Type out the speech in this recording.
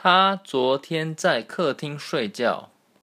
他昨天在客厅睡觉。